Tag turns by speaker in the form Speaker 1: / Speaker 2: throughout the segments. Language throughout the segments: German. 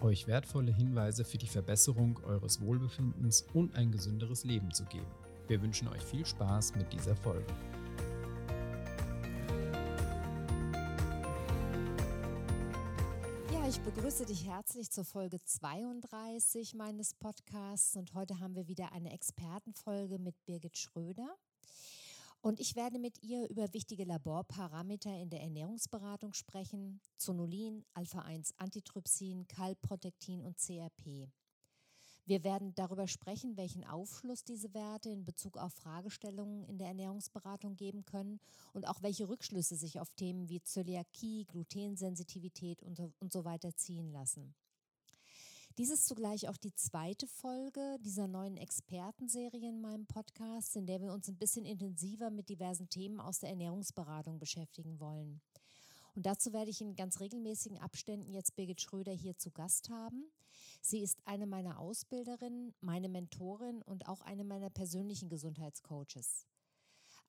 Speaker 1: euch wertvolle Hinweise für die Verbesserung eures Wohlbefindens und ein gesünderes Leben zu geben. Wir wünschen euch viel Spaß mit dieser Folge.
Speaker 2: Ja, ich begrüße dich herzlich zur Folge 32 meines Podcasts und heute haben wir wieder eine Expertenfolge mit Birgit Schröder. Und ich werde mit ihr über wichtige Laborparameter in der Ernährungsberatung sprechen: Zonulin, Alpha-1-Antitrypsin, Kalprotektin und CRP. Wir werden darüber sprechen, welchen Aufschluss diese Werte in Bezug auf Fragestellungen in der Ernährungsberatung geben können und auch welche Rückschlüsse sich auf Themen wie Zöliakie, Glutensensitivität und und so weiter ziehen lassen. Dies ist zugleich auch die zweite Folge dieser neuen Expertenserie in meinem Podcast, in der wir uns ein bisschen intensiver mit diversen Themen aus der Ernährungsberatung beschäftigen wollen. Und dazu werde ich in ganz regelmäßigen Abständen jetzt Birgit Schröder hier zu Gast haben. Sie ist eine meiner Ausbilderinnen, meine Mentorin und auch eine meiner persönlichen Gesundheitscoaches.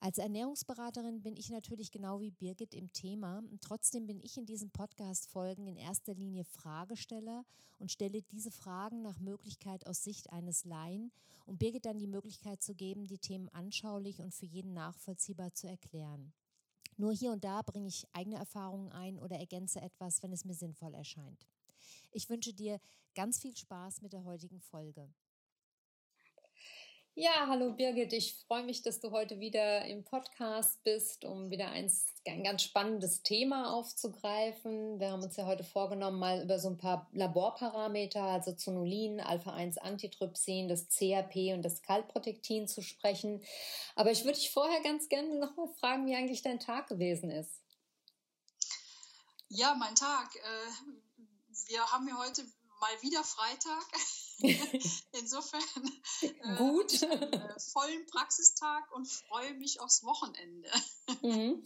Speaker 2: Als Ernährungsberaterin bin ich natürlich genau wie Birgit im Thema. Trotzdem bin ich in diesen Podcast-Folgen in erster Linie Fragesteller und stelle diese Fragen nach Möglichkeit aus Sicht eines Laien, um Birgit dann die Möglichkeit zu geben, die Themen anschaulich und für jeden nachvollziehbar zu erklären. Nur hier und da bringe ich eigene Erfahrungen ein oder ergänze etwas, wenn es mir sinnvoll erscheint. Ich wünsche dir ganz viel Spaß mit der heutigen Folge. Ja, hallo Birgit, ich freue mich, dass du heute wieder im Podcast bist, um wieder ein, ein ganz spannendes Thema aufzugreifen. Wir haben uns ja heute vorgenommen, mal über so ein paar Laborparameter, also Zonulin, Alpha-1-Antitrypsin, das CRP und das Kalprotektin zu sprechen. Aber ich würde dich vorher ganz gerne noch mal fragen, wie eigentlich dein Tag gewesen ist.
Speaker 3: Ja, mein Tag. Äh, wir haben ja heute mal wieder Freitag. Insofern
Speaker 2: äh, gut.
Speaker 3: Einen, äh, vollen Praxistag und freue mich aufs Wochenende. Mhm.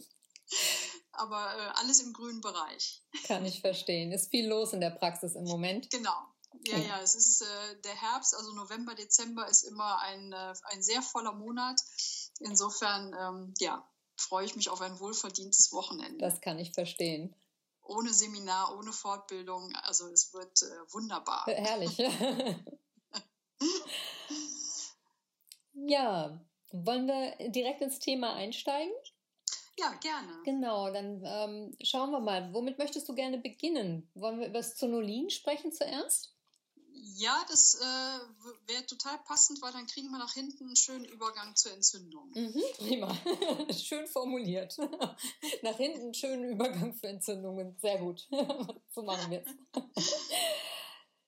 Speaker 3: Aber äh, alles im grünen Bereich.
Speaker 2: Kann ich verstehen. Ist viel los in der Praxis im Moment.
Speaker 3: Genau. Ja, ja, es ist äh, der Herbst, also November, Dezember ist immer ein, äh, ein sehr voller Monat. Insofern, ähm, ja, freue ich mich auf ein wohlverdientes Wochenende.
Speaker 2: Das kann ich verstehen
Speaker 3: ohne Seminar, ohne Fortbildung. Also es wird äh, wunderbar.
Speaker 2: Herrlich. ja, wollen wir direkt ins Thema einsteigen?
Speaker 3: Ja, gerne.
Speaker 2: Genau, dann ähm, schauen wir mal. Womit möchtest du gerne beginnen? Wollen wir über das Zonulin sprechen zuerst?
Speaker 3: Ja, das äh, wäre total passend, weil dann kriegen wir nach hinten einen schönen Übergang zur Entzündung.
Speaker 2: Mhm, prima. Schön formuliert. nach hinten einen schönen Übergang für Entzündungen. Sehr gut. so machen wir es.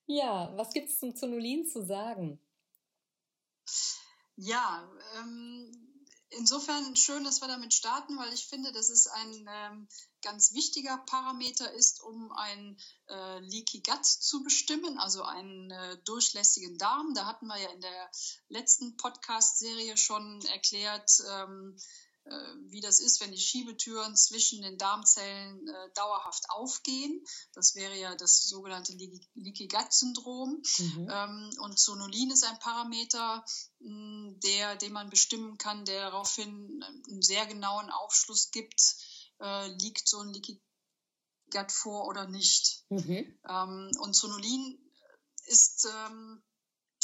Speaker 2: ja, was gibt es zum Zonulin zu sagen?
Speaker 3: Ja, ähm, insofern schön, dass wir damit starten, weil ich finde, dass es ein ähm, ganz wichtiger Parameter ist, um ein äh, Leaky Gut zu bestimmen, also einen äh, durchlässigen Darm. Da hatten wir ja in der letzten Podcast-Serie schon erklärt, ähm, äh, wie das ist, wenn die Schiebetüren zwischen den Darmzellen äh, dauerhaft aufgehen. Das wäre ja das sogenannte Leaky Gut Syndrom. Mhm. Ähm, und Zonulin ist ein Parameter, mh, der, den man bestimmen kann, der daraufhin einen sehr genauen Aufschluss gibt, äh, liegt so ein Leaky Gut vor oder nicht. Mhm. Ähm, und Zonulin ist, ähm,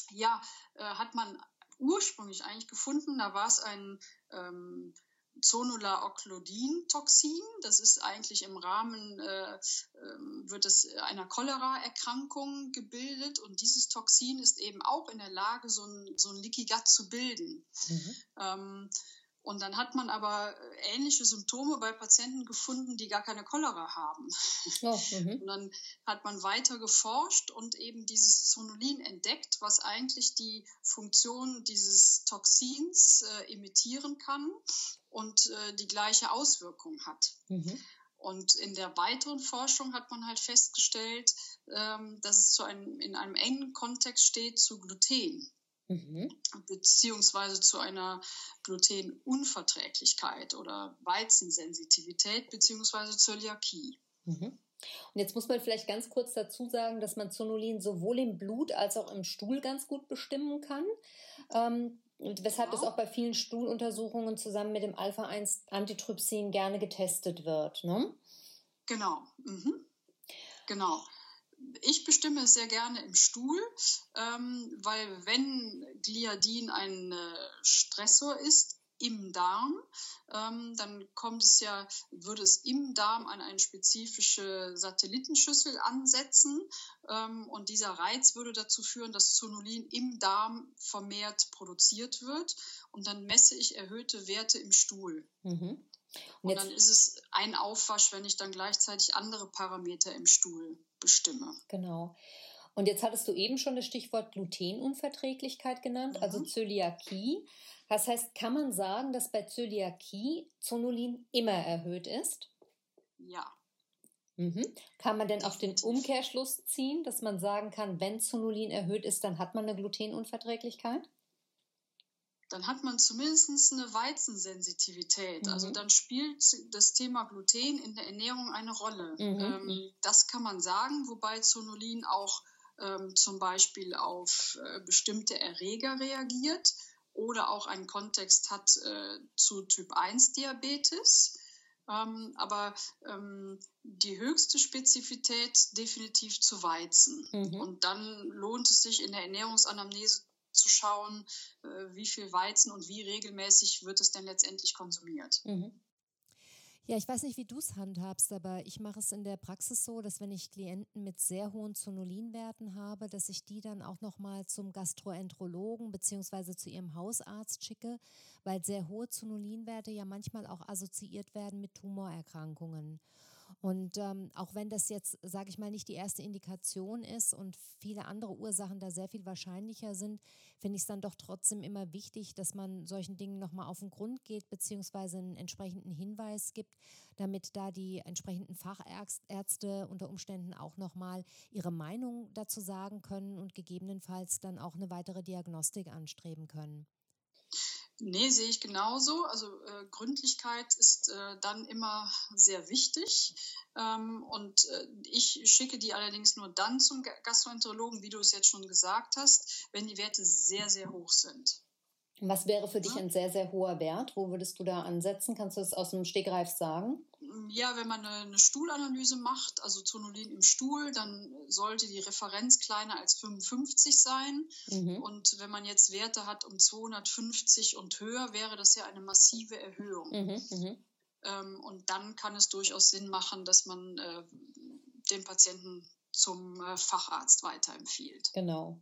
Speaker 3: ja, äh, hat man ursprünglich eigentlich gefunden, da war es ein ähm, Zonulaoklodin-Toxin. Das ist eigentlich im Rahmen, äh, äh, wird es einer Cholera-Erkrankung gebildet und dieses Toxin ist eben auch in der Lage, so ein, so ein Leaky Gut zu bilden. Mhm. Ähm, und dann hat man aber äh, ähnliche Symptome bei Patienten gefunden, die gar keine Cholera haben. Oh, und dann hat man weiter geforscht und eben dieses Zonulin entdeckt, was eigentlich die Funktion dieses Toxins äh, imitieren kann und äh, die gleiche Auswirkung hat. Mhm. Und in der weiteren Forschung hat man halt festgestellt, ähm, dass es zu einem, in einem engen Kontext steht zu Gluten. Mhm. beziehungsweise zu einer Glutenunverträglichkeit oder Weizensensitivität beziehungsweise Zöliakie.
Speaker 2: Mhm. Und jetzt muss man vielleicht ganz kurz dazu sagen, dass man Zonulin sowohl im Blut als auch im Stuhl ganz gut bestimmen kann. Ähm, weshalb genau. das auch bei vielen Stuhluntersuchungen zusammen mit dem Alpha-1-Antitrypsin gerne getestet wird. Ne?
Speaker 3: Genau. Mhm. Genau ich bestimme es sehr gerne im Stuhl, ähm, weil wenn Gliadin ein äh, Stressor ist im Darm, ähm, dann kommt es ja, würde es im Darm an eine spezifische Satellitenschüssel ansetzen ähm, und dieser Reiz würde dazu führen, dass Zonulin im Darm vermehrt produziert wird und dann messe ich erhöhte Werte im Stuhl. Mhm. Und, und dann ist es ein Aufwasch, wenn ich dann gleichzeitig andere Parameter im Stuhl bestimme.
Speaker 2: Genau. Und jetzt hattest du eben schon das Stichwort Glutenunverträglichkeit genannt, also mhm. also Zöliakie. Das heißt, kann man sagen, dass bei Zöliakie Zonulin immer erhöht ist?
Speaker 3: Ja.
Speaker 2: Mhm. Kann man denn auch den Umkehrschluss ziehen, dass man sagen kann, wenn Zonulin erhöht ist, dann hat man eine Glutenunverträglichkeit?
Speaker 3: dann hat man zumindest eine Weizensensitivität. Also mhm. Also dann spielt das Thema Gluten in der Ernährung eine Rolle. Mhm. Ähm, das kann man sagen, wobei Zonulin auch ähm, zum Beispiel auf äh, bestimmte Erreger reagiert oder auch einen Kontext hat äh, zu Typ 1 Diabetes. Ähm, aber ähm, die höchste Spezifität definitiv zu Weizen. Mhm. Und dann lohnt es sich in der Ernährungsanamnese zu schauen, äh, wie viel Weizen und wie regelmäßig wird es denn letztendlich konsumiert. Mhm.
Speaker 2: Ja, ich weiß nicht, wie du es handhabst, aber ich mache es in der Praxis so, dass wenn ich Klienten mit sehr hohen Zonulinwerten habe, dass ich die dann auch nochmal zum Gastroenterologen bzw. zu ihrem Hausarzt schicke, weil sehr hohe Zonulinwerte ja manchmal auch assoziiert werden mit Tumorerkrankungen. Und ähm, auch wenn das jetzt, sage ich mal, nicht die erste Indikation ist und viele andere Ursachen da sehr viel wahrscheinlicher sind, finde ich es dann doch trotzdem immer wichtig, dass man solchen Dingen nochmal auf den Grund geht, beziehungsweise einen entsprechenden Hinweis gibt, damit da die entsprechenden Fachärzte unter Umständen auch nochmal ihre Meinung dazu sagen können und gegebenenfalls dann auch eine weitere Diagnostik anstreben können.
Speaker 3: Nee, sehe ich genauso. Also äh, Gründlichkeit ist äh, dann immer sehr wichtig. Ähm, und äh, ich schicke die allerdings nur dann zum Gastroenterologen, wie du es jetzt schon gesagt hast, wenn die Werte sehr, sehr hoch sind.
Speaker 2: Was wäre für dich ein sehr, sehr hoher Wert? Wo würdest du da ansetzen? Kannst du es aus dem Stegreif sagen?
Speaker 3: Ja, wenn man eine, Stuhlanalyse macht, also Zonulin im Stuhl, dann sollte die Referenz kleiner als 55 sein. Mhm. Und wenn man jetzt Werte hat um 250 und höher, wäre das ja eine massive Erhöhung. Mhm, mhm. Ähm, und dann kann es durchaus Sinn machen, dass man äh, den Patienten zum äh, Facharzt weiterempfiehlt.
Speaker 2: Genau.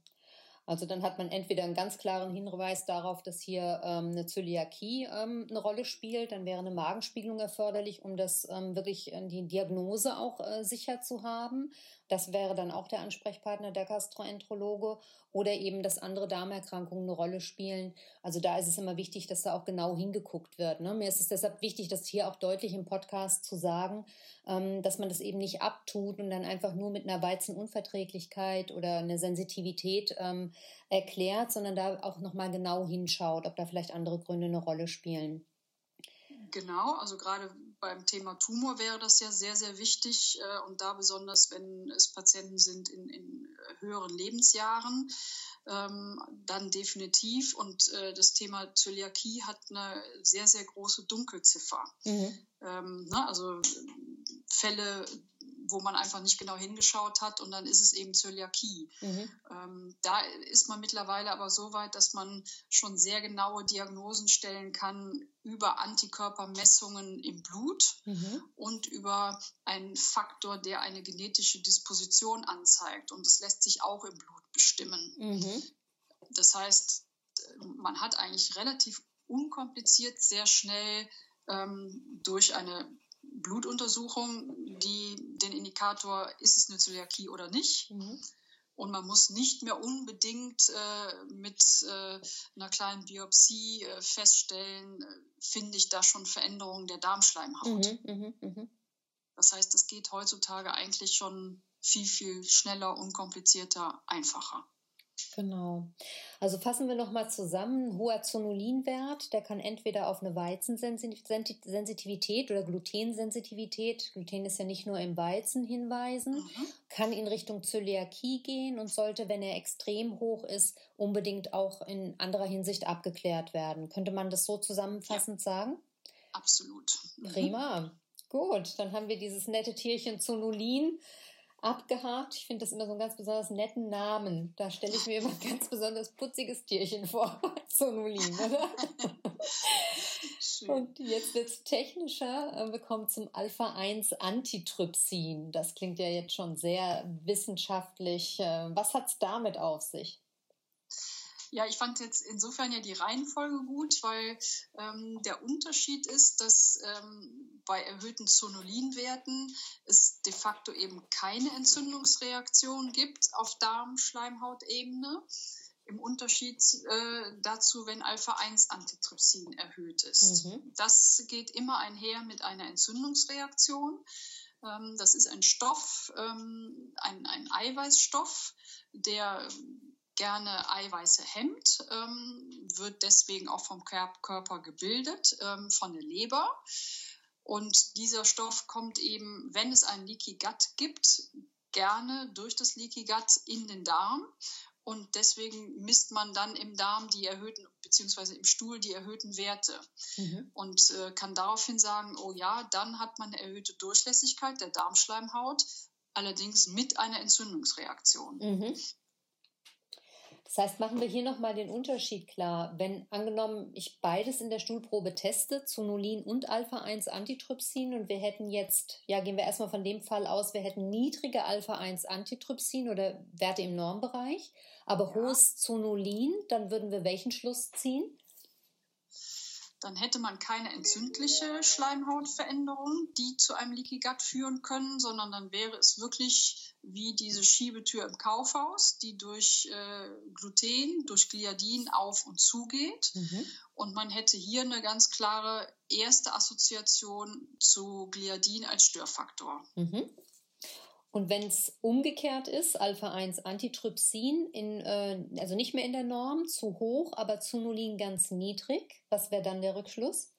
Speaker 2: Also dann hat man entweder einen ganz klaren Hinweis darauf, dass hier ähm, eine Zöliakie ähm, eine Rolle spielt, dann wäre eine Magenspiegelung erforderlich, um das ähm, wirklich äh, die Diagnose auch äh, sicher zu haben. Das wäre dann auch der Ansprechpartner der Gastroenterologe oder eben, dass andere Darmerkrankungen eine Rolle spielen. Also da ist es immer wichtig, dass da auch genau hingeguckt wird. Ne? Mir ist es deshalb wichtig, das hier auch deutlich im Podcast zu sagen, ähm, dass man das eben nicht abtut und dann einfach nur mit einer Weizenunverträglichkeit oder einer Sensitivität ähm, erklärt, sondern da auch nochmal genau hinschaut, ob da vielleicht andere Gründe eine Rolle spielen.
Speaker 3: Genau, also gerade beim Thema Tumor wäre das ja sehr, sehr wichtig äh, und da besonders, wenn es Patienten sind in, in höheren Lebensjahren, ähm, dann definitiv. Und äh, das Thema Zöliakie hat eine sehr, sehr große Dunkelziffer. Mhm. Ähm, na, ne, also Fälle, wo man einfach nicht genau hingeschaut hat und dann ist es eben Zöliakie. Mhm. Ähm, da ist man mittlerweile aber so weit, dass man schon sehr genaue Diagnosen stellen kann über Antikörpermessungen im Blut mhm. und über einen Faktor, der eine genetische Disposition anzeigt. Und das lässt sich auch im Blut bestimmen. Mhm. Das heißt, man hat eigentlich relativ unkompliziert sehr schnell ähm, durch eine Blutuntersuchung, die den Indikator, ist es eine Zöliakie oder nicht. Mhm. Und man muss nicht mehr unbedingt äh, mit äh, einer kleinen Biopsie äh, feststellen, äh, finde ich da schon Veränderungen der Darmschleimhaut. Mhm, mh, mh. Das heißt, es geht heutzutage eigentlich schon viel, viel schneller, unkomplizierter, einfacher.
Speaker 2: Genau. Also fassen wir nochmal zusammen. Hoher Zonulinwert, der kann entweder auf eine Weizensensitivität oder Glutensensitivität, Gluten ist ja nicht nur im Weizen, hinweisen, mhm. kann in Richtung Zöliakie gehen und sollte, wenn er extrem hoch ist, unbedingt auch in anderer Hinsicht abgeklärt werden. Könnte man das so zusammenfassend ja. sagen?
Speaker 3: Absolut.
Speaker 2: Mhm. Prima. Gut, dann haben wir dieses nette Tierchen Zonulin abgehakt. Ich finde das immer so einen ganz besonders netten Namen. Da stelle ich mir immer ein ganz besonders putziges Tierchen vor. Zonulin, oder? Und jetzt wird es technischer. Wir kommen zum Alpha-1-Antitrypsin. Das klingt ja jetzt schon sehr wissenschaftlich. Äh, was hat es damit auf sich?
Speaker 3: Ja, ich fand jetzt insofern ja die Reihenfolge gut, weil ähm, der Unterschied ist, dass ähm, bei erhöhten Zonulinwerten es de facto eben keine Entzündungsreaktion gibt auf Darmschleimhautebene. Im Unterschied äh, dazu, wenn Alpha-1-Antitrypsin erhöht ist. Mhm. Das geht immer einher mit einer Entzündungsreaktion. Ähm, das ist ein Stoff, ähm, ein, ein Eiweißstoff, der gerne Eiweiße hemmt, ähm, wird deswegen auch vom Körper gebildet, ähm, von der Leber. Und dieser Stoff kommt eben, wenn es ein Leaky Gut gibt, gerne durch das Leaky Gut in den Darm. Und deswegen misst man dann im Darm die erhöhten, beziehungsweise im Stuhl die erhöhten Werte. Mhm. Und äh, kann daraufhin sagen, oh ja, dann hat man eine erhöhte Durchlässigkeit der Darmschleimhaut, allerdings mit einer Entzündungsreaktion. Mhm.
Speaker 2: Das heißt, machen wir hier nochmal den Unterschied klar. Wenn angenommen ich beides in der Stuhlprobe teste, Zonulin und Alpha-1-Antitrypsin und wir hätten jetzt, ja, gehen wir erstmal von dem Fall aus, wir hätten niedrige Alpha-1-Antitrypsin oder Werte im Normbereich, aber ja. hohes Zonulin, dann würden wir welchen Schluss ziehen?
Speaker 3: dann hätte man keine entzündliche Schleimhautveränderung, die zu einem Leaky Gut führen können, sondern dann wäre es wirklich wie diese Schiebetür im Kaufhaus, die durch äh, Gluten, durch Gliadin auf und zugeht. Mhm. Und man hätte hier eine ganz klare erste Assoziation zu Gliadin als Störfaktor.
Speaker 2: Mhm. Und wenn es umgekehrt ist, Alpha-1-Antitrypsin, äh, also nicht mehr in der Norm, zu hoch, aber Zonulin ganz niedrig, was wäre dann der Rückschluss?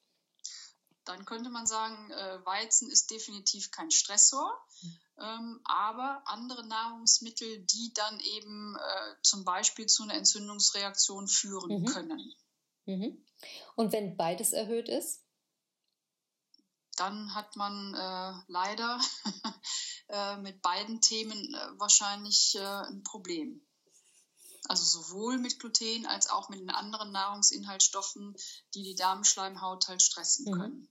Speaker 3: Dann könnte man sagen, äh, Weizen ist definitiv kein Stressor, mhm. ähm, aber andere Nahrungsmittel, die dann eben äh, zum Beispiel zu einer Entzündungsreaktion führen mhm. können.
Speaker 2: Mhm. Und wenn beides erhöht ist?
Speaker 3: Dann hat man äh, leider Äh, mit beiden Themen äh, wahrscheinlich äh, ein Problem. Also sowohl mit Gluten als auch mit den anderen Nahrungsinhaltsstoffen, die die Darmschleimhaut halt stressen mhm. können.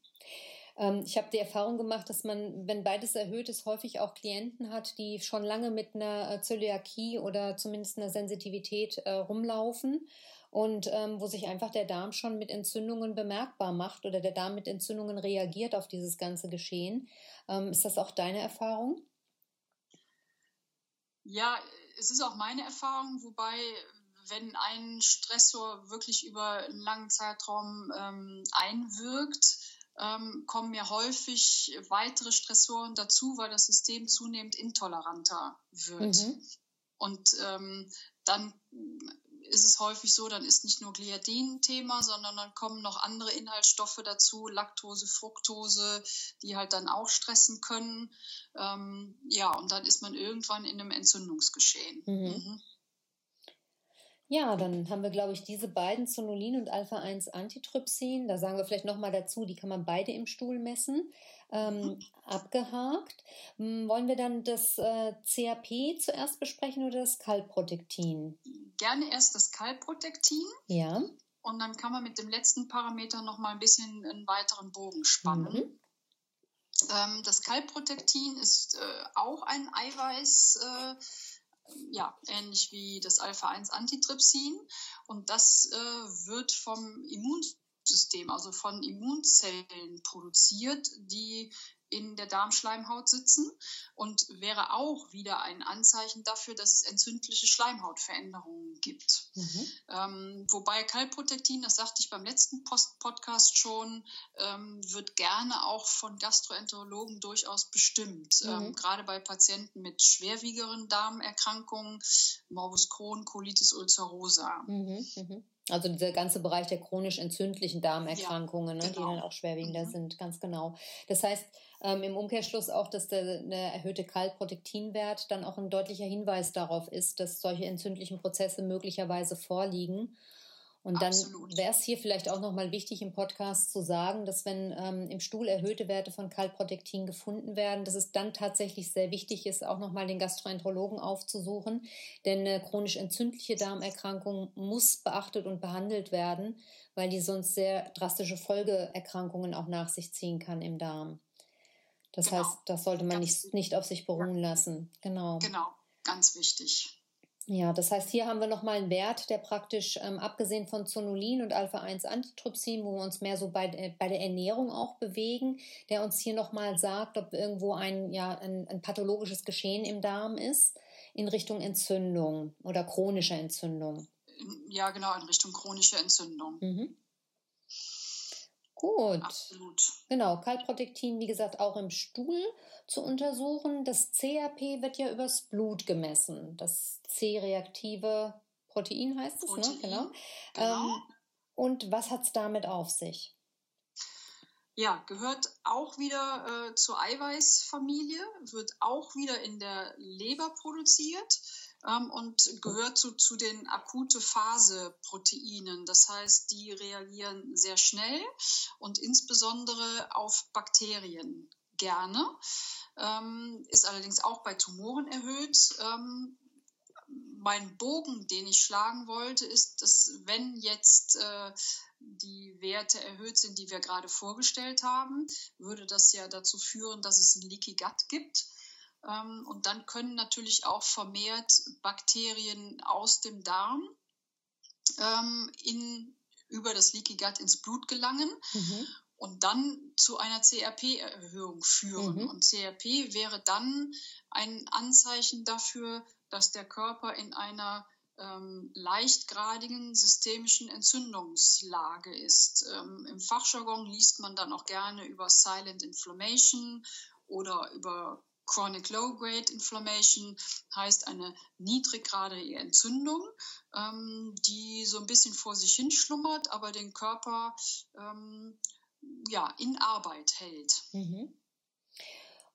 Speaker 2: Ähm, ich habe die Erfahrung gemacht, dass man, wenn beides erhöht ist, häufig auch Klienten hat, die schon lange mit einer Zöliakie oder zumindest einer Sensitivität äh, rumlaufen und ähm, wo sich einfach der Darm schon mit Entzündungen bemerkbar macht oder der Darm mit Entzündungen reagiert auf dieses ganze Geschehen. Ähm, ist das auch deine Erfahrung?
Speaker 3: Ja, es ist auch meine Erfahrung, wobei wenn ein Stressor wirklich über einen langen Zeitraum ähm, einwirkt, ähm, kommen ja häufig weitere Stressoren dazu, weil das System zunehmend intoleranter wird. Mhm. Und ähm, dann ist es häufig so, dann ist nicht nur Gliadin Thema, sondern dann kommen noch andere Inhaltsstoffe dazu, Laktose, Fructose, die halt dann auch stressen können. Ähm, ja, und dann ist man irgendwann in einem Entzündungsgeschehen. Mhm. Mhm.
Speaker 2: Ja, dann haben wir, glaube ich, diese beiden Zonulin und Alpha-1-Antitrypsin. Da sagen wir vielleicht nochmal dazu, die kann man beide im Stuhl messen. Ähm, mhm. abgehakt. Hm, wollen wir dann das äh, CAP zuerst besprechen oder das Kalprotektin?
Speaker 3: Gerne erst das Kalprotektin.
Speaker 2: Ja.
Speaker 3: Und dann kann man mit dem letzten Parameter nochmal ein bisschen einen weiteren Bogen spannen. Mhm. Ähm, das Kalprotektin ist äh, auch ein Eiweiß. Äh, ja, ähnlich wie das Alpha-1-Antitrypsin. Und das äh, wird vom Immunsystem, also von Immunzellen produziert, die in der Darmschleimhaut sitzen und wäre auch wieder ein Anzeichen dafür, dass es entzündliche Schleimhautveränderungen gibt. Mhm. Ähm, wobei Kalprotektin, das sagte ich beim letzten Post Podcast schon, ähm, wird gerne auch von Gastroenterologen durchaus bestimmt. Mhm. Ähm, gerade bei Patienten mit schwerwiegeren Darmerkrankungen, Morbus Crohn, Colitis ulcerosa.
Speaker 2: Mhm. Also dieser ganze Bereich der chronisch entzündlichen Darmerkrankungen, ja, genau. ne, die dann auch schwerwiegender mhm. sind, ganz genau. Das heißt ähm, im Umkehrschluss auch, dass der eine erhöhte Kaltproteinwert dann auch ein deutlicher Hinweis darauf ist, dass solche entzündlichen Prozesse möglicherweise vorliegen. Und dann wäre es hier vielleicht auch nochmal wichtig im Podcast zu sagen, dass wenn ähm, im Stuhl erhöhte Werte von Kaltprotektin gefunden werden, dass es dann tatsächlich sehr wichtig ist, auch nochmal den Gastroenterologen aufzusuchen. Denn eine chronisch entzündliche Darmerkrankung muss beachtet und behandelt werden, weil die sonst sehr drastische Folgeerkrankungen auch nach sich ziehen kann im Darm. Das genau. heißt, das sollte man nicht, nicht auf sich beruhen lassen. Genau.
Speaker 3: Genau, ganz wichtig.
Speaker 2: Ja, das heißt, hier haben wir nochmal einen Wert, der praktisch, ähm, abgesehen von Zonulin und Alpha-1-Antitrypsin, wo wir uns mehr so bei, äh, bei der Ernährung auch bewegen, der uns hier nochmal sagt, ob irgendwo ein, ja, ein, ein, pathologisches Geschehen im Darm ist in Richtung Entzündung oder chronischer Entzündung.
Speaker 3: Ja, genau, in Richtung chronische Entzündung.
Speaker 2: Mhm. Gut. Absolut. Genau, Kaltprotektin, wie gesagt, auch im Stuhl zu untersuchen. Das CRP wird ja übers Blut gemessen. Das C-reaktive Protein heißt es, ne? Genau. genau. Ähm, und was hat es damit auf sich?
Speaker 3: Ja, gehört auch wieder äh, zur Eiweißfamilie, wird auch wieder in der Leber produziert ähm, und gehört zu, zu den akute Phase-Proteinen. Das heißt, die reagieren sehr schnell und insbesondere auf Bakterien gerne. Ähm, ist allerdings auch bei Tumoren erhöht. Ähm, mein Bogen, den ich schlagen wollte, ist, dass wenn jetzt äh, die Werte erhöht sind, die wir gerade vorgestellt haben, würde das ja dazu führen, dass es ein Leaky Gut gibt. Ähm, und dann können natürlich auch vermehrt Bakterien aus dem Darm ähm, in, über das Leaky Gut ins Blut gelangen. Mhm. Und dann zu einer CRP-Erhöhung führen. Mhm. Und CRP wäre dann ein Anzeichen dafür, dass der Körper in einer ähm, leichtgradigen systemischen Entzündungslage ist. Ähm, Im Fachjargon liest man dann auch gerne über Silent Inflammation oder über Chronic Low-Grade Inflammation heißt eine niedriggradige Entzündung, ähm, die so ein bisschen vor sich hin schlummert, aber den Körper ähm, ja, in Arbeit hält.
Speaker 2: Mhm.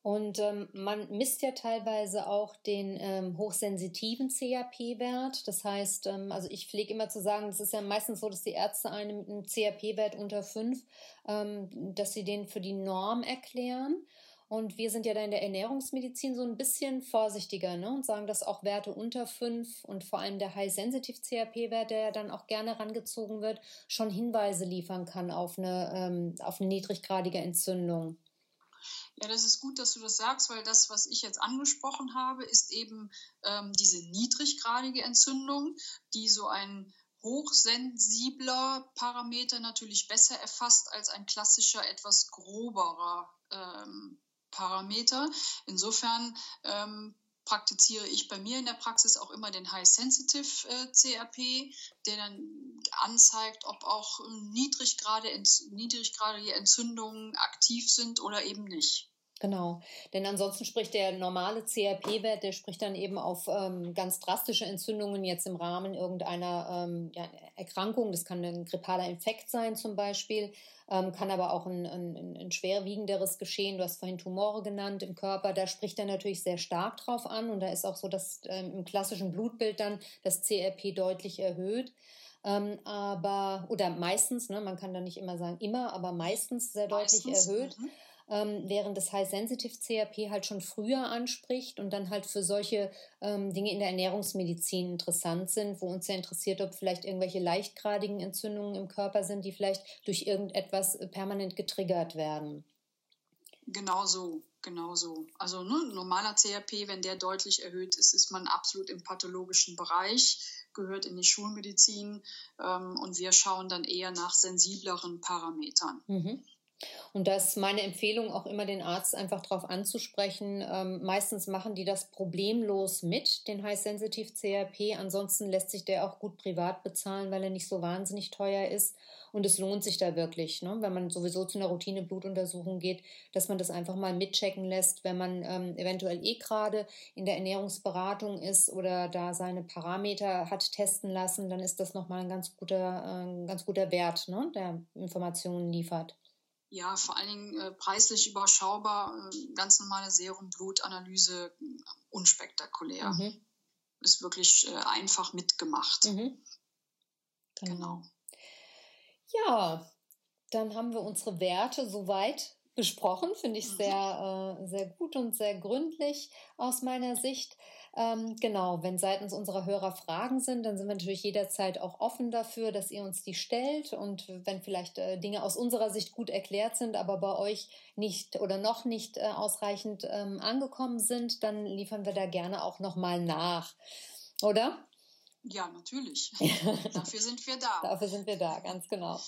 Speaker 2: Und ähm, man misst ja teilweise auch den ähm, hochsensitiven CAP-Wert. Das heißt, ähm, also ich pflege immer zu sagen, das ist ja meistens so, dass die Ärzte einen mit einem CAP-Wert unter 5, ähm, dass sie den für die Norm erklären. Und wir sind ja da in der Ernährungsmedizin so ein bisschen vorsichtiger ne? und sagen, dass auch Werte unter 5 und vor allem der High-Sensitive CRP-Wert, der ja dann auch gerne herangezogen wird, schon Hinweise liefern kann auf eine, ähm, auf eine niedriggradige Entzündung.
Speaker 3: Ja, das ist gut, dass du das sagst, weil das, was ich jetzt angesprochen habe, ist eben ähm, diese niedriggradige Entzündung, die so ein hochsensibler Parameter natürlich besser erfasst als ein klassischer, etwas groberer ähm, Parameter. Insofern ähm, praktiziere ich bei mir in der Praxis auch immer den High Sensitive äh, CRP, der dann anzeigt, ob auch niedriggradige, Entzündungen aktiv sind oder eben nicht.
Speaker 2: Genau, denn ansonsten spricht der normale CRP-Wert, der spricht dann eben auf ähm, ganz drastische Entzündungen jetzt im Rahmen irgendeiner ähm, ja, Erkrankung. Das kann ein grippaler Infekt sein zum Beispiel, ähm, kann aber auch ein, ein, ein, schwerwiegenderes Geschehen. Du hast vorhin Tumore genannt im Körper, da spricht er natürlich sehr stark drauf an und da ist auch so, dass ähm, im klassischen Blutbild dann das CRP deutlich erhöht. Ähm, aber, oder meistens, ne, man kann da nicht immer sagen immer, aber meistens sehr meistens, deutlich erhöht. Mhm ähm, während das High-Sensitive CRP halt schon früher anspricht und dann halt für solche ähm, Dinge in der Ernährungsmedizin interessant sind, wo uns ja interessiert, ob vielleicht irgendwelche leichtgradigen Entzündungen im Körper sind, die vielleicht durch irgendetwas permanent getriggert werden.
Speaker 3: Genau so, genau so. Also ne, normaler CRP, wenn der deutlich erhöht ist, ist man absolut im pathologischen Bereich, gehört in die Schulmedizin ähm, und wir schauen dann eher nach sensibleren Parametern.
Speaker 2: Mhm.
Speaker 4: Und da ist meine Empfehlung auch immer, den Arzt einfach darauf anzusprechen. Ähm, meistens machen die das problemlos mit, den High Sensitive CRP. Ansonsten lässt sich der auch gut privat bezahlen, weil er nicht so wahnsinnig teuer ist. Und es lohnt sich da wirklich, ne? wenn man sowieso zu einer Routine-Blutuntersuchung geht, dass man das einfach mal mitchecken lässt, wenn man ähm, eventuell eh gerade in der Ernährungsberatung ist oder da seine Parameter hat testen lassen, dann ist das nochmal ein ganz guter, äh, ganz guter Wert, ne? der Informationen liefert
Speaker 3: ja, vor allen Dingen äh, preislich überschaubar, äh, ganz normale Serum-Blutanalyse, unspektakulär. Mhm. Ist wirklich äh, einfach mitgemacht. Mhm.
Speaker 4: Genau. genau. Ja, dann haben wir unsere Werte soweit besprochen. Finde ich mhm. sehr, äh, sehr gut und sehr gründlich aus meiner Sicht. Ähm, genau, wenn seitens unserer Hörer Fragen sind, dann sind wir natürlich jederzeit auch offen dafür, dass ihr uns die stellt. Und wenn vielleicht äh, Dinge aus unserer Sicht gut erklärt sind, aber bei euch nicht oder noch nicht äh, ausreichend ähm, angekommen sind, dann liefern wir da gerne auch nochmal nach. Oder?
Speaker 3: Ja, natürlich. Dafür sind wir da.
Speaker 4: Dafür sind wir da, ganz genau.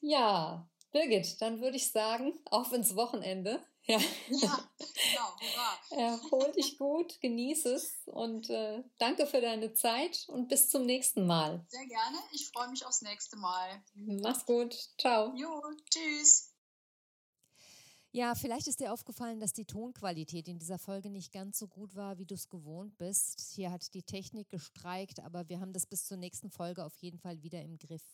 Speaker 4: Ja, Birgit, dann würde ich sagen, auf ins Wochenende.
Speaker 3: Ja, ja genau, hurra.
Speaker 4: Erhol dich gut, genieße es und äh, danke für deine Zeit und bis zum nächsten Mal.
Speaker 3: Sehr gerne, ich freue mich aufs nächste Mal.
Speaker 4: Mach's gut, ciao.
Speaker 3: Jo, tschüss.
Speaker 4: Ja, vielleicht ist dir aufgefallen, dass die Tonqualität in dieser Folge nicht ganz so gut war, wie du es gewohnt bist. Hier hat die Technik gestreikt, aber wir haben das bis zur nächsten Folge auf jeden Fall wieder im Griff.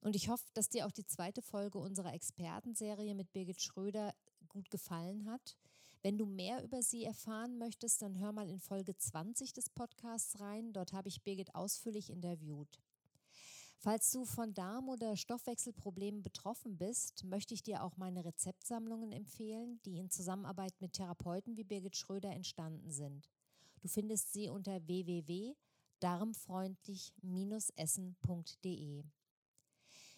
Speaker 4: Und ich hoffe, dass dir auch die zweite Folge unserer Expertenserie mit Birgit Schröder gut gefallen hat. Wenn du mehr über sie erfahren möchtest, dann hör mal in Folge 20 des Podcasts rein. Dort habe ich Birgit ausführlich interviewt. Falls du von Darm- oder Stoffwechselproblemen betroffen bist, möchte ich dir auch meine Rezeptsammlungen empfehlen, die in Zusammenarbeit mit Therapeuten wie Birgit Schröder entstanden sind. Du findest sie unter www.darmfreundlich-essen.de.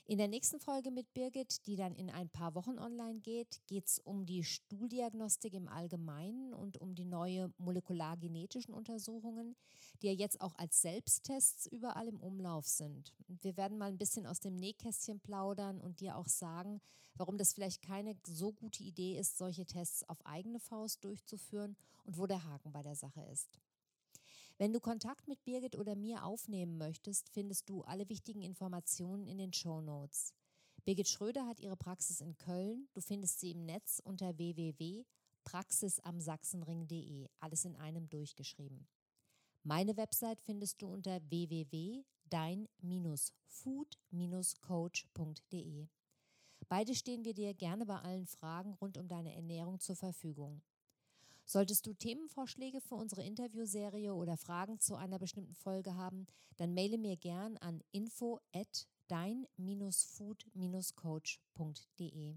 Speaker 4: In der nächsten Folge mit Birgit, die dann in ein paar Wochen online geht, geht es um die Stuhldiagnostik im Allgemeinen und um die neue molekulargenetischen Untersuchungen, die ja jetzt auch als Selbsttests überall im Umlauf sind. Wir werden mal ein bisschen aus dem Nähkästchen plaudern und dir auch sagen, warum das vielleicht keine so gute Idee ist, solche Tests auf eigene Faust durchzuführen und wo der Haken bei der Sache ist. Wenn du Kontakt mit Birgit oder mir aufnehmen möchtest, findest du alle wichtigen Informationen in den Show Notes. Birgit Schröder hat ihre Praxis in Köln. Du findest sie im Netz unter www.praxisamsachsenring.de. Alles in einem durchgeschrieben. Meine Website findest du unter www.dein-food-coach.de. Beide stehen wir dir gerne bei allen Fragen rund um deine Ernährung zur Verfügung. Solltest du Themenvorschläge für unsere Interviewserie oder Fragen zu einer bestimmten Folge haben, dann maile mir gern an info at dein-food-coach.de.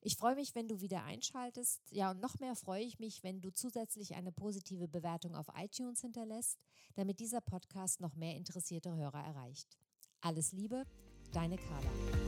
Speaker 4: Ich freue mich, wenn du wieder einschaltest. Ja, und noch mehr freue ich mich, wenn du zusätzlich eine positive Bewertung auf iTunes hinterlässt, damit dieser Podcast noch mehr interessierte Hörer erreicht. Alles Liebe, deine Carla.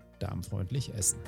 Speaker 1: darmfreundlich essen.